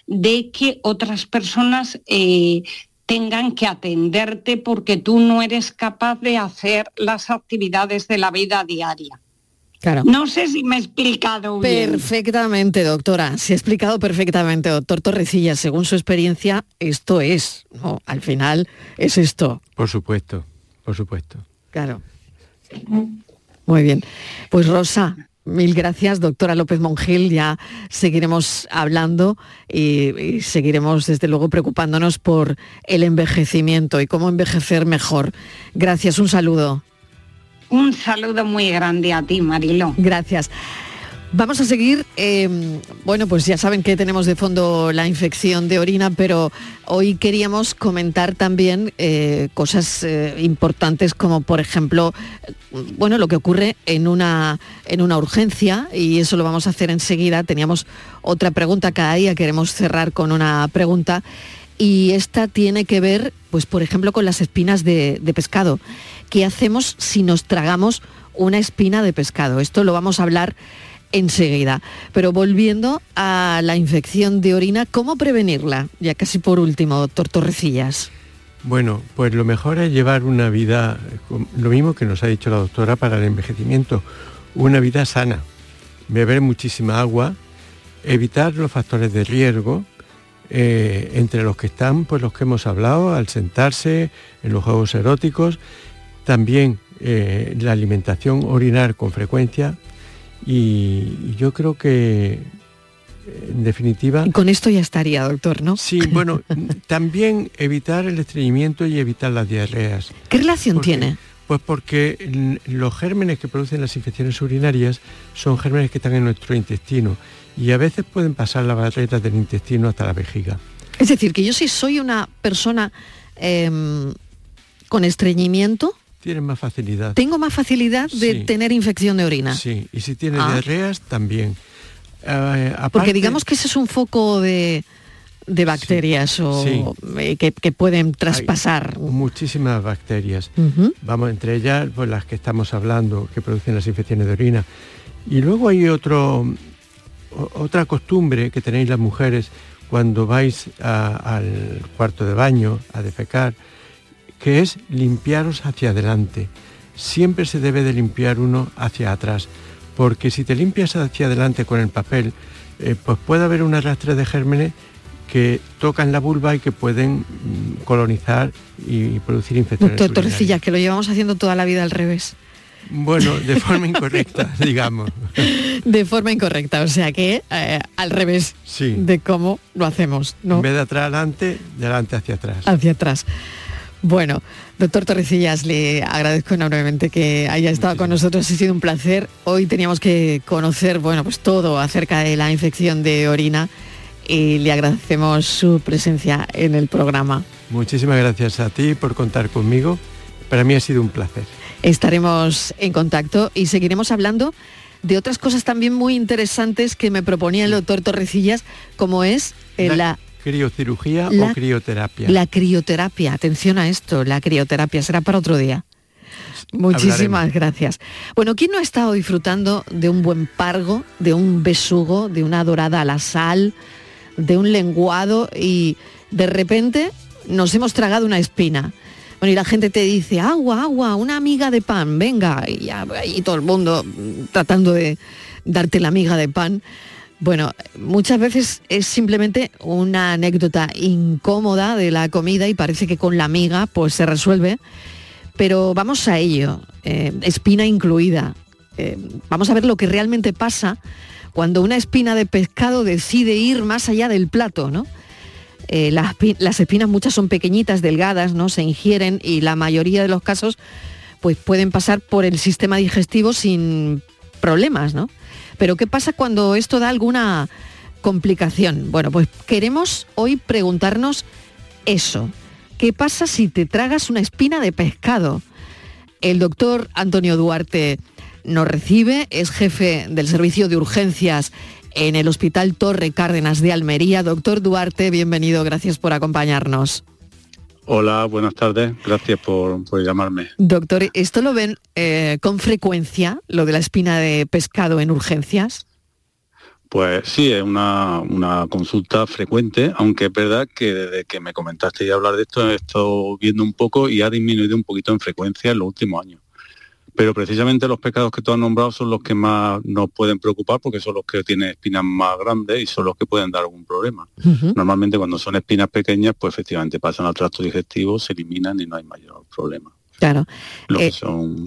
de que otras personas eh, tengan que atenderte porque tú no eres capaz de hacer las actividades de la vida diaria. No sé si me he explicado bien. Perfectamente, doctora. Se ha explicado perfectamente, doctor Torrecilla. Según su experiencia, esto es, ¿no? Al final es esto. Por supuesto, por supuesto. Claro. Muy bien. Pues Rosa, Mil gracias, doctora López Mongil. Ya seguiremos hablando y, y, seguiremos, desde luego, preocupándonos por el envejecimiento y cómo envejecer mejor. Gracias, un saludo. Un saludo muy grande a ti, Marilo. Gracias. Vamos a seguir, eh, bueno, pues ya saben que tenemos de fondo la infección de orina, pero hoy queríamos comentar también eh, cosas eh, importantes como, por ejemplo, bueno, lo que ocurre en una, en una urgencia, y eso lo vamos a hacer enseguida. Teníamos otra pregunta cada día, queremos cerrar con una pregunta, y esta tiene que ver, pues, por ejemplo, con las espinas de, de pescado. ¿Qué hacemos si nos tragamos una espina de pescado? Esto lo vamos a hablar enseguida. Pero volviendo a la infección de orina, ¿cómo prevenirla? Ya casi por último, doctor Torrecillas. Bueno, pues lo mejor es llevar una vida, lo mismo que nos ha dicho la doctora para el envejecimiento, una vida sana, beber muchísima agua, evitar los factores de riesgo, eh, entre los que están pues los que hemos hablado, al sentarse, en los juegos eróticos, también eh, la alimentación, orinar con frecuencia, y yo creo que en definitiva... Con esto ya estaría, doctor, ¿no? Sí, bueno, también evitar el estreñimiento y evitar las diarreas. ¿Qué relación tiene? Pues porque los gérmenes que producen las infecciones urinarias son gérmenes que están en nuestro intestino y a veces pueden pasar las barreras del intestino hasta la vejiga. Es decir, que yo si soy una persona em, con estreñimiento, tienen más facilidad. Tengo más facilidad de tener infección de orina. Sí, y si tiene ah. diarreas también. Eh, Porque digamos que ese es un foco de, bacterias o eh, que, pueden traspasar. muchísimas bacterias. Vamos, entre ellas pues, las que estamos hablando, que producen las infecciones de orina. Y luego hay otro, otra costumbre que tenéis las mujeres cuando vais al cuarto de baño a defecar, que es limpiaros hacia adelante. Siempre se debe de limpiar uno hacia atrás, porque si te limpias hacia adelante con el papel, eh, pues puede haber un arrastre de gérmenes que tocan la vulva y que pueden mm, colonizar y producir infecciones. Doctor Torrecilla, que lo llevamos haciendo toda la vida al revés. Bueno, de forma incorrecta, digamos. De forma incorrecta, o sea que eh, al revés de cómo lo hacemos. ¿no? En vez de atrás adelante, de adelante hacia atrás. Hacia atrás. Bueno, doctor Torrecillas, le agradezco enormemente que haya estado con nosotros, ha sido un placer. Hoy teníamos que conocer, bueno, pues todo acerca de la infección de orina y le agradecemos su presencia en el programa. Muchísimas gracias a ti por contar conmigo. Para mí ha sido un placer. Estaremos en contacto y seguiremos hablando de otras cosas también muy interesantes que me proponía el doctor Torrecillas, como es la ¿Criocirugía o crioterapia? La crioterapia, atención a esto, la crioterapia será para otro día. Muchísimas gracias. Bueno, ¿quién no ha estado disfrutando de un buen pargo, de un besugo, de una dorada a la sal, de un lenguado y de repente nos hemos tragado una espina? Bueno, y la gente te dice, agua, agua, una amiga de pan, venga, y, y todo el mundo tratando de darte la amiga de pan. Bueno, muchas veces es simplemente una anécdota incómoda de la comida y parece que con la amiga pues se resuelve, pero vamos a ello, eh, espina incluida. Eh, vamos a ver lo que realmente pasa cuando una espina de pescado decide ir más allá del plato, ¿no? Eh, las, las, espinas muchas son pequeñitas, delgadas, ¿no? Se ingieren y la mayoría de los casos pues pueden pasar por el sistema digestivo sin problemas, ¿no? Pero ¿qué pasa cuando esto da alguna complicación? Bueno, pues queremos hoy preguntarnos eso. ¿Qué pasa si te tragas una espina de pescado? El doctor Antonio Duarte nos recibe, es jefe del servicio de urgencias en el Hospital Torre Cárdenas de Almería. Doctor Duarte, bienvenido, gracias por acompañarnos. Hola, buenas tardes. Gracias por, llamarme. Doctor, ¿esto lo ven eh, con frecuencia, lo de la espina de pescado en urgencias? Pues sí, es una, una, consulta frecuente, aunque es verdad que desde que me comentaste ya hablar de esto he estado viendo un poco y ha disminuido un poquito en frecuencia en los últimos años. Pero precisamente los pecados que tú has nombrado son los que más nos pueden preocupar porque son los que tienen espinas más grandes y son los que pueden dar algún problema. Normalmente cuando son espinas pequeñas, pues efectivamente pasan al tracto digestivo, se eliminan y no hay mayor problema. Claro. Eh,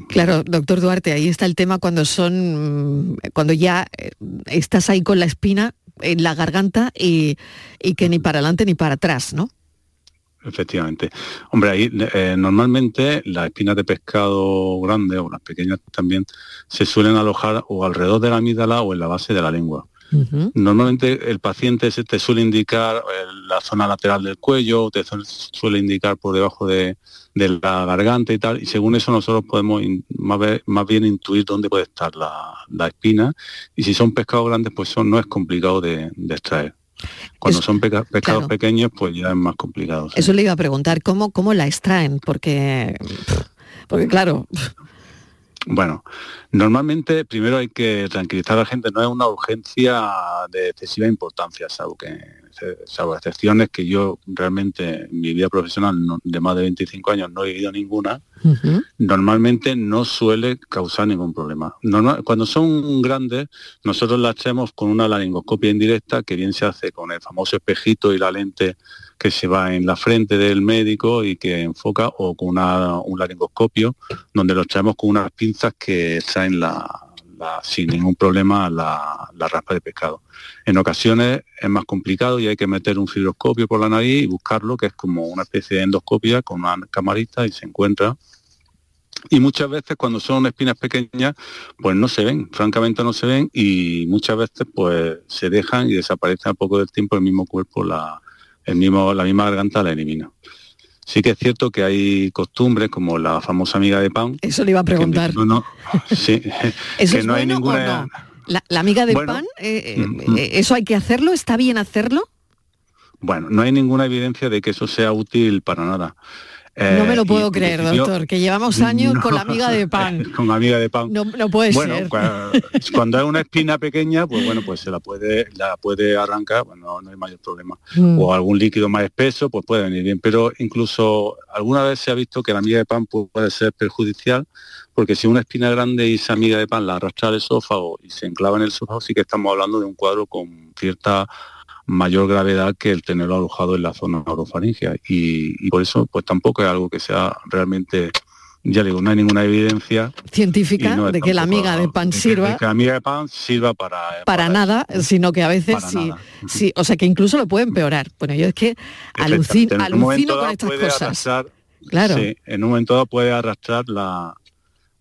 claro, doctor Duarte, ahí está el tema cuando son, mm, cuando ya eh, estás ahí con la espina en la garganta y, que ni para adelante ni para atrás, ¿no? Efectivamente. Hombre, ahí eh, normalmente las espinas de pescado grande o las pequeñas también se suelen alojar o alrededor de la amígdala o en la base de la lengua. Normalmente el paciente se te suele indicar la zona lateral del cuello, te suele indicar por debajo de, de la garganta y tal, y según eso nosotros podemos más, bien intuir dónde puede estar la, espina, y si son pescados grandes, pues son, no es complicado de, extraer. Cuando son pescados pequeños, pues ya es más complicado. Eso le iba a preguntar, ¿cómo, cómo la extraen? Porque, porque claro... Bueno, normalmente primero hay que tranquilizar a la gente, no es una urgencia de excesiva importancia, salvo que salvo excepciones que yo realmente en mi vida profesional de más de 25 años no he vivido ninguna, normalmente no suele causar ningún problema. cuando son grandes, nosotros las hacemos con una laringoscopia indirecta, que bien se hace con el famoso espejito y la lente que se va en la frente del médico y que enfoca, o con un laringoscopio, donde lo traemos con unas pinzas que traen la, sin ningún problema la, raspa de pescado. En ocasiones es más complicado y hay que meter un fibroscopio por la nariz y buscarlo, que es como una especie de endoscopia con una camarita y se encuentra. Y muchas veces cuando son espinas pequeñas, pues no se ven, francamente no se ven y muchas veces pues se dejan y desaparecen a poco del tiempo el mismo cuerpo, la, el mismo, la misma garganta la elimina. Sí que es cierto que hay costumbres como la famosa amiga de pan. Eso le iba a preguntar. no, sí, ¿Eso es no hay ninguna... La, amiga de pan, eh, eh, mm, eh, ¿eso hay que hacerlo? ¿Está bien hacerlo? Bueno, no hay ninguna evidencia de que eso sea útil para nada no me lo puedo creer, doctor, que llevamos años con la amiga de pan. con amiga de pan. No, puede bueno, ser. Cuando, es una espina pequeña, pues bueno, pues se la puede, la puede arrancar, bueno, no hay mayor problema. Mm. O algún líquido más espeso, pues puede venir bien. Pero incluso alguna vez se ha visto que la amiga de pan puede ser perjudicial, porque si una espina grande y esa amiga de pan la arrastra al esófago y se enclava en el esófago, sí que estamos hablando de un cuadro con cierta mayor gravedad que el tenerlo alojado en la zona orofaringea y, por eso pues tampoco es algo que sea realmente ya digo, no hay ninguna evidencia científica de que la amiga de pan sirva. que la amiga de pan sirva para. Para, nada, sino que a veces sí, sí, o sea que incluso lo puede empeorar. Bueno, yo es que alucino, alucino con estas cosas. claro. en un momento dado puede arrastrar la,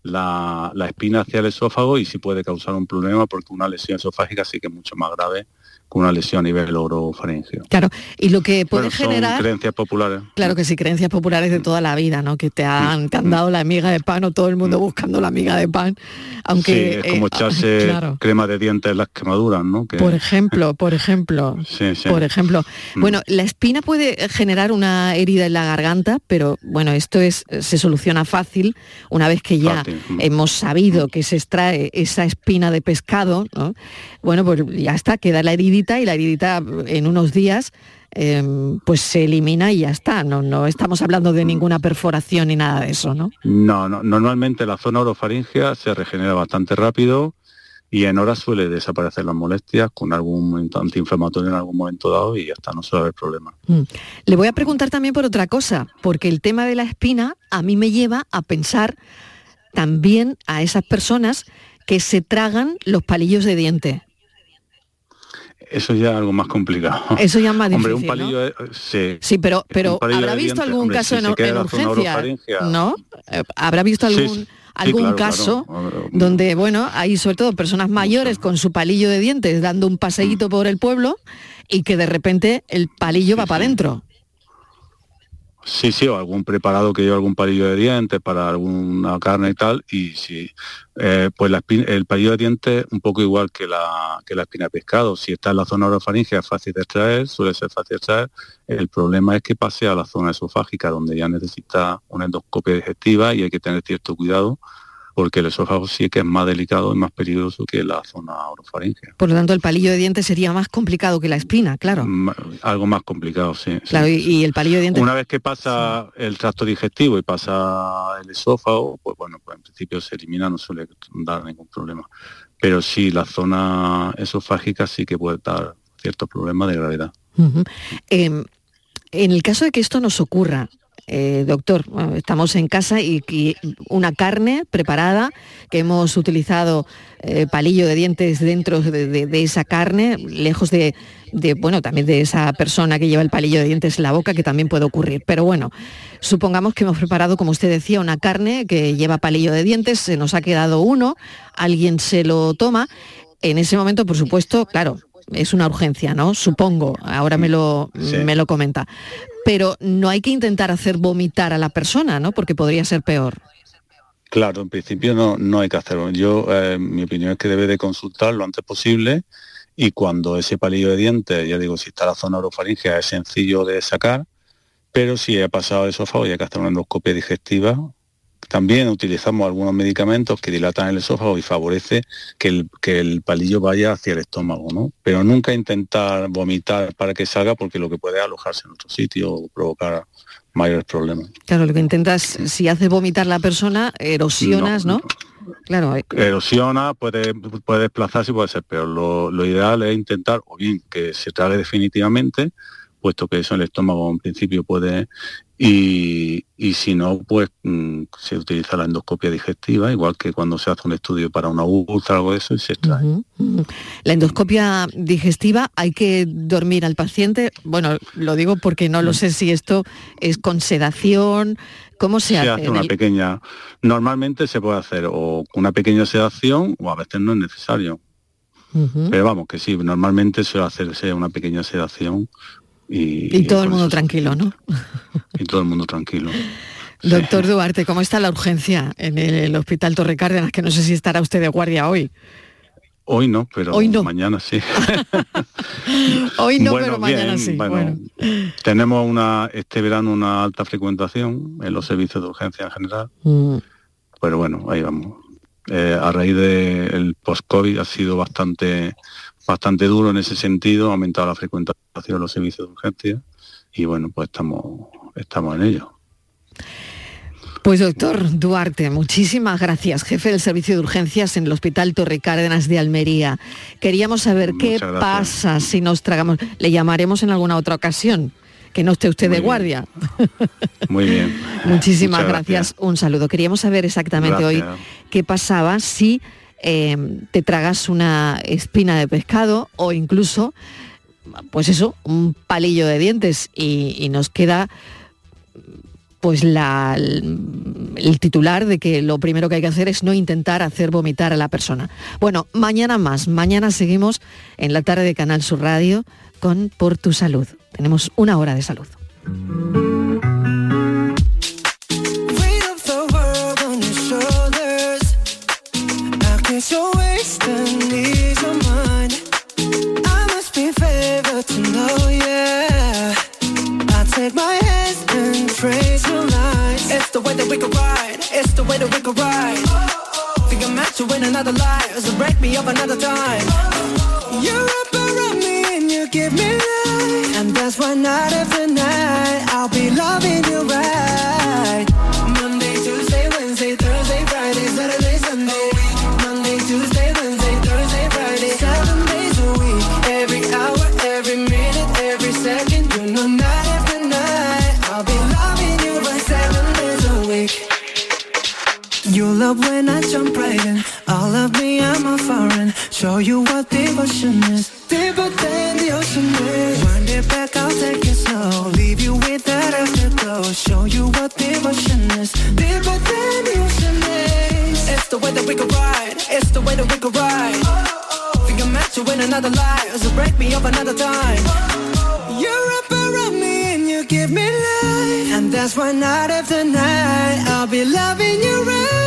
la, la, espina hacia el esófago y sí puede causar un problema porque una lesión esofágica sí que es mucho más grave con una lesión a nivel orofaringeo. Claro, y lo que puede generar... creencias populares. Claro que sí, creencias populares de toda la vida, ¿no? Que te han, te han dado la amiga de pan o todo el mundo mm. buscando la amiga de pan, aunque... Sí, es como eh, echarse crema de dientes en las quemaduras, ¿no? Por ejemplo, por ejemplo, sí, sí. por ejemplo. Mm. Bueno, la espina puede generar una herida en la garganta, pero bueno, esto es se soluciona fácil una vez que ya mm. hemos sabido que se extrae esa espina de pescado, ¿no? Bueno, pues ya está, queda la herida y la heridita en unos días em, pues se elimina y ya está. No, no estamos hablando de ninguna perforación ni nada de eso, ¿no? No, no normalmente la zona orofaringea se regenera bastante rápido y en horas suele desaparecer las molestias con algún antiinflamatorio en algún momento dado y ya está, no suele haber problema. Mm. Le voy a preguntar también por otra cosa, porque el tema de la espina a mí me lleva a pensar también a esas personas que se tragan los palillos de diente. Eso ya es algo más complicado. Eso ya es más difícil. Hombre, un palillo, sí. Sí, pero, pero ¿habrá visto algún caso en, urgencia? ¿No? Eh, ¿Habrá visto algún, algún caso donde, bueno, hay sobre todo personas mayores con su palillo de dientes dando un paseíto mm. por el pueblo y que de repente el palillo va para adentro? Sí, sí, o algún preparado que lleva algún palillo de dientes para alguna carne y tal, y sí, eh, pues el palillo de dientes un poco igual que la, que la espina de pescado, si está en la zona orofaringea es fácil de extraer, suele ser fácil de extraer, el problema es que pase a la zona esofágica donde ya necesita una endoscopia digestiva y hay que tener cierto cuidado porque el esófago sí que es más delicado y más peligroso que la zona orofaringea. Por lo tanto, el palillo de dientes sería más complicado que la espina, claro. Algo más complicado, sí. Claro, y, el palillo de dientes... Una vez que pasa el tracto digestivo y pasa el esófago, pues bueno, pues en principio se elimina, no suele dar ningún problema. Pero sí, la zona esofágica sí que puede dar ciertos problemas de gravedad. Em, en el caso de que esto nos ocurra, eh, doctor, estamos en casa y, una carne preparada, que hemos utilizado eh, palillo de dientes dentro de, esa carne, lejos de, bueno, también de esa persona que lleva el palillo de dientes en la boca, que también puede ocurrir. Pero bueno, supongamos que hemos preparado, como usted decía, una carne que lleva palillo de dientes, se nos ha quedado uno, alguien se lo toma. En ese momento, por supuesto, claro, es una urgencia, ¿no? Supongo, ahora me lo, me lo comenta. Pero no hay que intentar hacer vomitar a la persona, ¿no? Porque podría ser peor. Claro, en principio no, no hay que hacerlo. Yo, eh, mi opinión es que debe de consultar lo antes posible y cuando ese palillo de dientes, ya digo, si está la zona orofaringea, es sencillo de sacar, pero si ha pasado el esófago y hay que hacer una endoscopia digestiva, también utilizamos algunos medicamentos que dilatan el esófago y favorece que el, que el palillo vaya hacia el estómago, ¿no? Pero nunca intentar vomitar para que salga porque lo que puede es alojarse en otro sitio o provocar mayores problemas. Claro, lo que intentas, si hace vomitar la persona, erosionas, ¿no? Claro. Erosiona, puede, puede desplazarse y puede ser peor. Lo, lo ideal es intentar, o bien que se trague definitivamente, puesto que eso en el estómago en principio puede y, si no, pues mm, se utiliza la endoscopia digestiva, igual que cuando se hace un estudio para una úlcera o algo de eso y se extrae. La endoscopia digestiva, hay que dormir al paciente. Bueno, lo digo porque no lo sé si esto es con sedación, ¿cómo se, se hace? una pequeña, normalmente se puede hacer o una pequeña sedación o a veces no es necesario. Pero vamos, que sí, normalmente suele hacerse una pequeña sedación y, todo el mundo tranquilo, ¿no? Y todo el mundo tranquilo. Doctor Duarte, ¿cómo está la urgencia en el Hospital Torre Cárdenas? Que no sé si estará usted de guardia hoy. Hoy no, pero mañana sí. hoy no, pero mañana sí. Bueno, Tenemos una, este verano una alta frecuentación en los servicios de urgencia en general. Mm. Pero bueno, ahí vamos. Eh, a raíz del post-COVID ha sido bastante bastante duro en ese sentido, ha aumentado la frecuentación de los servicios de urgencia y bueno, pues estamos, estamos en ello. Pues doctor Duarte, muchísimas gracias, jefe del servicio de urgencias en el Hospital Torre Cárdenas de Almería. Queríamos saber qué pasa si nos tragamos. Le llamaremos en alguna otra ocasión, que no esté usted de guardia. Muy bien. Muchísimas gracias. Un saludo. Queríamos saber exactamente hoy qué pasaba si Em, te tragas una espina de pescado o incluso, pues eso, un palillo de dientes y, nos queda pues la, el, titular de que lo primero que hay que hacer es no intentar hacer vomitar a la persona. Bueno, mañana más, mañana seguimos en la tarde de Canal Sur Radio con Por tu Salud. Tenemos una hora de salud. And praise your mind It's the way that we can ride. It's the way that we can ride. Figure match you in another life wreck me of another time. You read me and you give me that And that's why night after night I'll be loving you right. I'm a foreign. Show you what devotion is. Deeper than the ocean is. Wind it back, I'll take it slow. Leave you with that afterglow. Show you what devotion is. Deeper than the ocean is. It's the way that we can ride. It's the way that we can ride. Think I'm meant to win another life, so break me up another time. You're up around me and you give me life, and that's why night after night I'll be loving you right.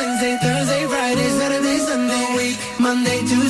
Wednesday, Thursday, Friday, Saturday, Sunday, week. Monday, Tuesday,